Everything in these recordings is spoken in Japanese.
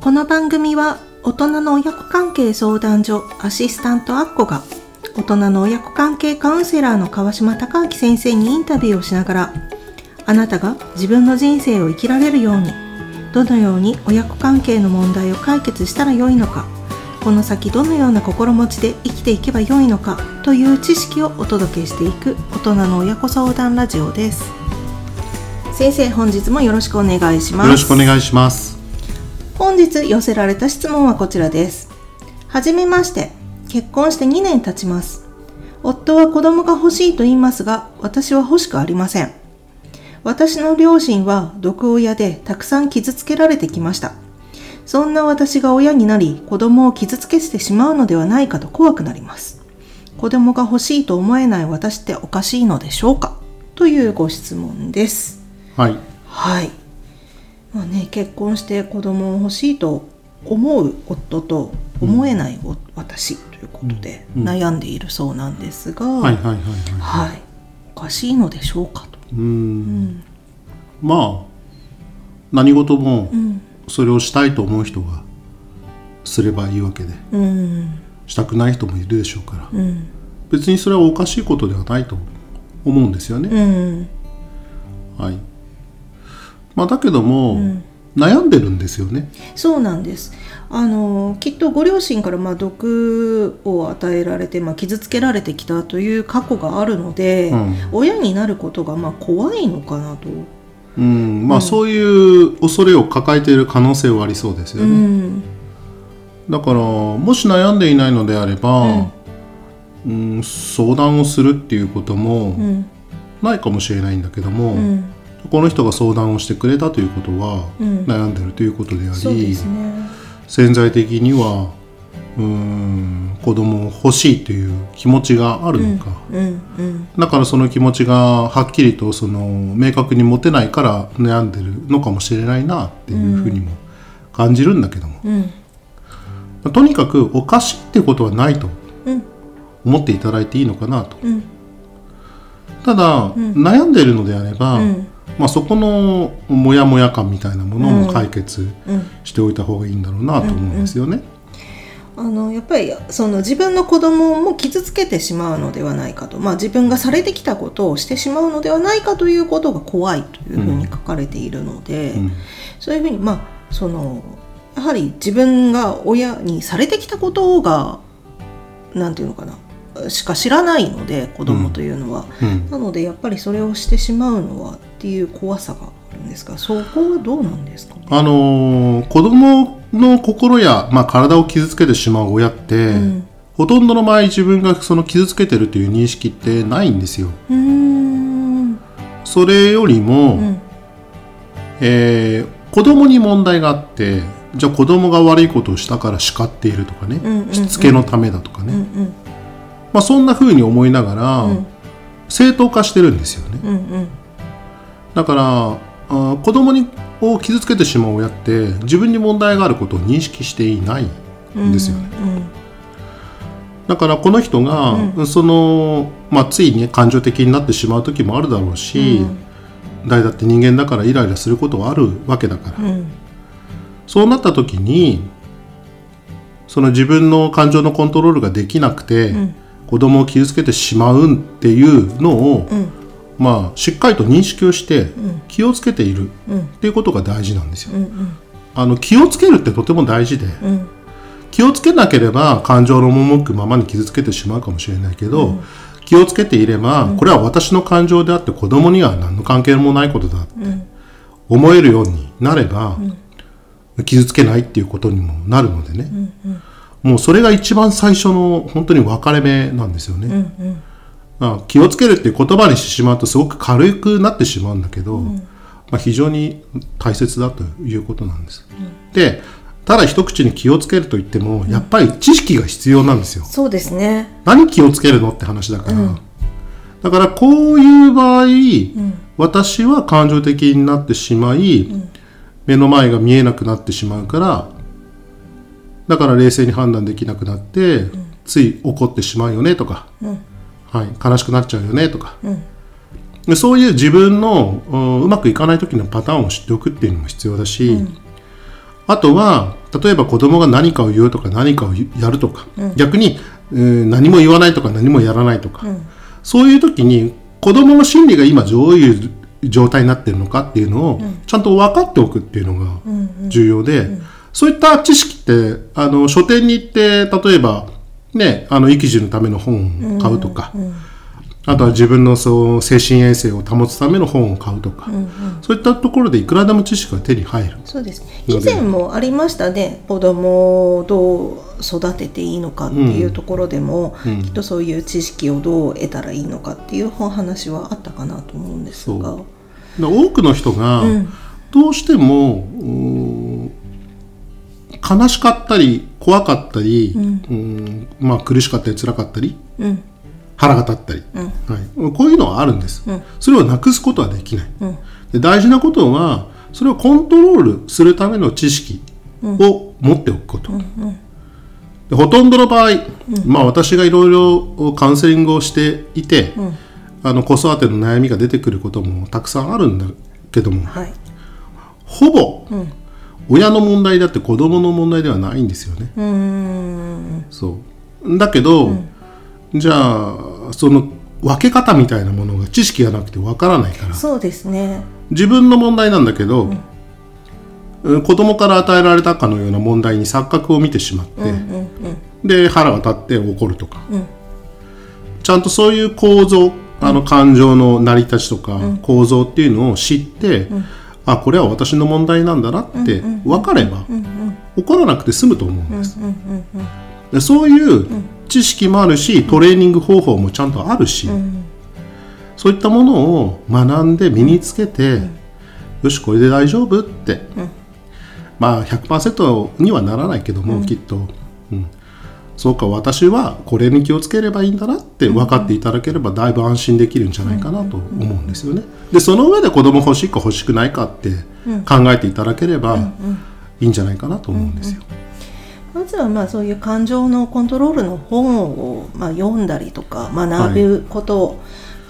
この番組は大人の親子関係相談所アシスタントアッコが大人の親子関係カウンセラーの川島隆明先生にインタビューをしながらあなたが自分の人生を生きられるようにどのように親子関係の問題を解決したらよいのかこの先どのような心持ちで生きていけばよいのかという知識をお届けしていく大人の親子相談ラジオです。先生本日もよろしくお願いします。よろしくお願いします。本日寄せられた質問はこちらです。はじめまして。結婚して2年経ちます。夫は子供が欲しいと言いますが私は欲しくありません。私の両親は毒親でたくさん傷つけられてきました。そんな私が親になり子供を傷つけてしまうのではないかと怖くなります。子供が欲しいと思えない私っておかしいのでしょうか？というご質問です。はい。はいまあね結婚して子供を欲しいと思う夫と思えないお、私ということでうん。悩んでいるそうなんですが、おかしいのでしょうかと、うーん。まあ何事もうん。それをしたいと思う人がすればいいわけで。うん。したくない人もいるでしょうから。うん。別にそれはおかしいことではないと思うんですよね、うん。はいまあだけども、悩んでるんですよね。そうなんです。あのきっとご両親からまあ毒を与えられて、まあ、傷つけられてきたという過去があるので、うん。親になることがまあ怖いのかなと。うん。まあ、そういう恐れを抱えている可能性はありそうですようね、ん。だからもし悩んでいないのであれば、うん相談をするっていうこともうん。ないかもしれないんだけども、うんこの人が相談をしてくれたということは、うん。悩んでるということであり。潜在的にはうん子供を欲しいという気持ちがあるのか、だからその気持ちがはっきりとその明確に持てないから悩んでるのかもしれないなっていうふうにも感じるんだけども、うん。とにかくおかしいってことはないとうん。思っていただいていいのかなと。うん。ただ、悩んでいるのであれば、うんまあ、そこのモヤモヤ感みたいなものも解決うんしておいた方がいいんだろうなと思うんですよね。あのやっぱりその自分の子供も傷つけてしまうのではないかと、まあ、自分がされてきたことをしてしまうのではないかということが怖いというふうに書かれているので、うん。そういうふうにまあそのやはり自分が親にされてきたことがなんていうのかなしか知らないので子供というのは、うん。なのでやっぱりそれをしてしまうのはっていう怖さがあるんですがそこはどうなんですかね？あのー子供の心や、まあ、体を傷つけてしまう親って、ん。ほとんどの場合自分がその傷つけてるという認識ってないんですよ。それよりも、うん。えー子供に問題があってじゃあ子供が悪いことをしたから叱っているとかね、しつけのためだとかね、うんうんまあ、そんな風に思いながら、うん。正当化してるんですよね。うんうん。だからあー子供にを傷つけてしまう親って自分に問題があることを認識していないんですよね。だからこの人が、その、まあ、ついね感情的になってしまう時もあるだろうし、誰だって人間だからイライラすることはあるわけだから、うん。うんそうなった時にその自分の感情のコントロールができなくて、ん子供を傷つけてしまうっていうのを、うん。まあ、しっかりと認識をしてん。気をつけているうん。っていうことが大事なんですよ。うんうん。あの気をつけるってとても大事で、うん。気をつけなければ感情の赴くままに傷つけてしまうかもしれないけど、気をつけていれば、これは私の感情であって子供には何の関係もないことだって思えるようになれば、傷つけないっていうことにもなるのでね、もうそれが一番最初の本当に分かれ目なんですよね。まあ、気をつけるっていう言葉にしてしまうとすごく軽くなってしまうんだけど、まあ、非常に大切だということなんです。でただ一口に気をつけると言ってもやっぱり知識が必要なんですよ。そうですね。何気をつけるのって話だから、だからこういう場合、私は感情的になってしまい、目の前が見えなくなってしまうからだから冷静に判断できなくなって、つい怒ってしまうよねとか、はい、悲しくなっちゃうよねとか、でそういう自分のうんうまくいかない時のパターンを知っておくっていうのも必要だし、あとは例えば子供が何かを言うとか何かをやるとか、逆に、えー何も言わないとか何もやらないとか、そういう時に子供の心理が今どういう状態になってるのかっていうのをちゃんと分かっておくっていうのが重要で、そういった知識ってあの書店に行って例えばねあの育児のための本を買うとか、あとは自分のそう精神衛生を保つための本を買うとか、そういったところでいくらでも知識が手に入る。そうですね。以前もありましたね。子供をどう育てていいのかっていうところでも、うん。きっとそういう知識をどう得たらいいのかっていうお話はあったかなと思うんですが多くの人がうんどうしても、うーん悲しかったり怖かったり、うん。まあ、苦しかったり辛かったりうん。腹が立ったり、うん。はい、こういうのはあるんです、うん。それをなくすことはできない。うん。で大事なことはそれをコントロールするための知識を持っておくこと、でほとんどの場合、まあ、私がいろいろカウンセリングをしていて、あの子育ての悩みが出てくることもたくさんあるんだけどもはい。ほぼ、親の問題だって子供の問題ではないんですよね。うそう。だけど、じゃあその分け方みたいなものが知識がなくて分からないから。そうですね。自分の問題なんだけど、うん。子供から与えられたかのような問題に錯覚を見てしまって、うんうんで腹が立って怒るとか、うん。ちゃんとそういう構造あの感情の成り立ちとか構造っていうのを知って、あこれは私の問題なんだなって分かれば、怒らなくて済むと思うんです。でそういう知識もあるしトレーニング方法もちゃんとあるし、ん。そういったものを学んで身につけて、よしこれで大丈夫って、まあ100%にはならないけども、きっと、うん、そうか私はこれに気をつければいいんだなって分かっていただければだいぶ安心できるんじゃないかなと思うんですよね。でその上で子供欲しいか欲しくないかって考えていただければいいんじゃないかなと思うんですよ。まずはまあそういう感情のコントロールの本をまあ読んだりとか学ぶこと、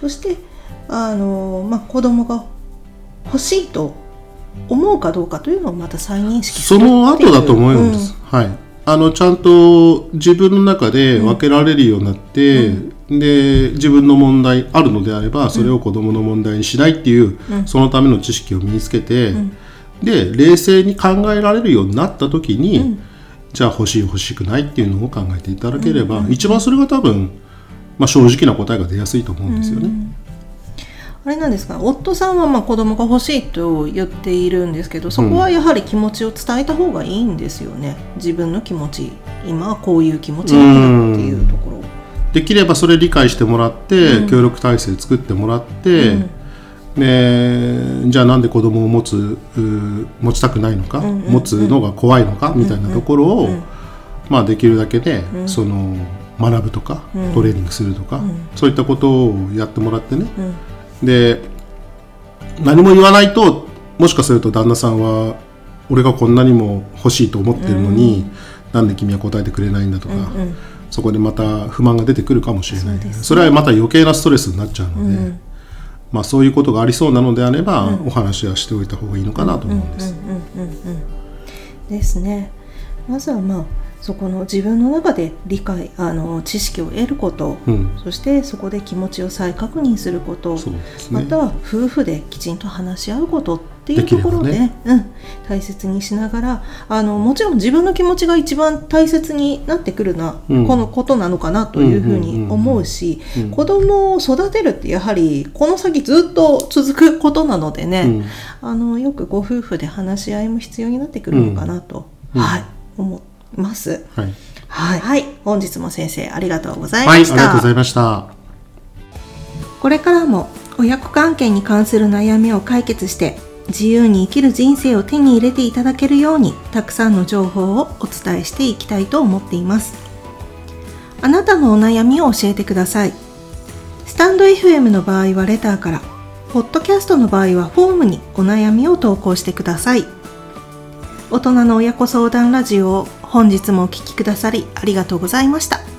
そしてあの、まあ、子供が欲しいと思うかどうかというのをまた再認識すそるっていう。の後だと思うんです、はいあのちゃんと自分の中で分けられるようになって、で自分の問題あるのであればそれを子どもの問題にしないっていう、そのための知識を身につけて、で冷静に考えられるようになった時に、じゃあ欲しい欲しくないっていうのを考えていただければ、一番それが多分、まあ、正直な答えが出やすいと思うんですよね。あれなんですか？夫さんはまあ子供が欲しいと言っているんですけどそこはやはり気持ちを伝えた方がいいんですよね、自分の気持ち今はこういう気持ちだっていうところ。できればそれ理解してもらって、協力体制作ってもらって、でじゃあなんで子供を持つう持ちたくないのか、持つのが怖いのか？みたいなところを、まあ、できるだけで、その学ぶとか、トレーニングするとか、そういったことをやってもらってね、で何も言わないともしかすると旦那さんは俺がこんなにも欲しいと思ってるのに、なんで君は答えてくれないんだとか、そこでまた不満が出てくるかもしれない。ね。それはまた余計なストレスになっちゃうので、まあ、そういうことがありそうなのであれば、お話はしておいた方がいいのかなと思うんです。ですね。まずはまあそこの自分の中で理解あの知識を得ること、うん。そしてそこで気持ちを再確認すること、ね。または夫婦できちんと話し合うことっていうところでできれうん、大切にしながらあのもちろん自分の気持ちが一番大切になってくるな、うん。このことなのかなというふうに思うし、うん。子供を育てるってやはりこの先ずっと続くことなのでね、うん。あのよくご夫婦で話し合いも必要になってくるのかなと、うん。はい。思います。はい、はい、はい、本日も先生ありがとうございはい、あました。りがとうございました。これからも親子関係に関する悩みを解決して自由に生きる人生を手に入れていただけるようにたくさんの情報をお伝えしていきたいと思っていますあなたのお悩みを教えてくださいスタンド FM の場合はレターからポッドキャストの場合はフォームにお悩みを投稿してください大人の親子相談ラジオを本日もお聴きくださりありがとうございました。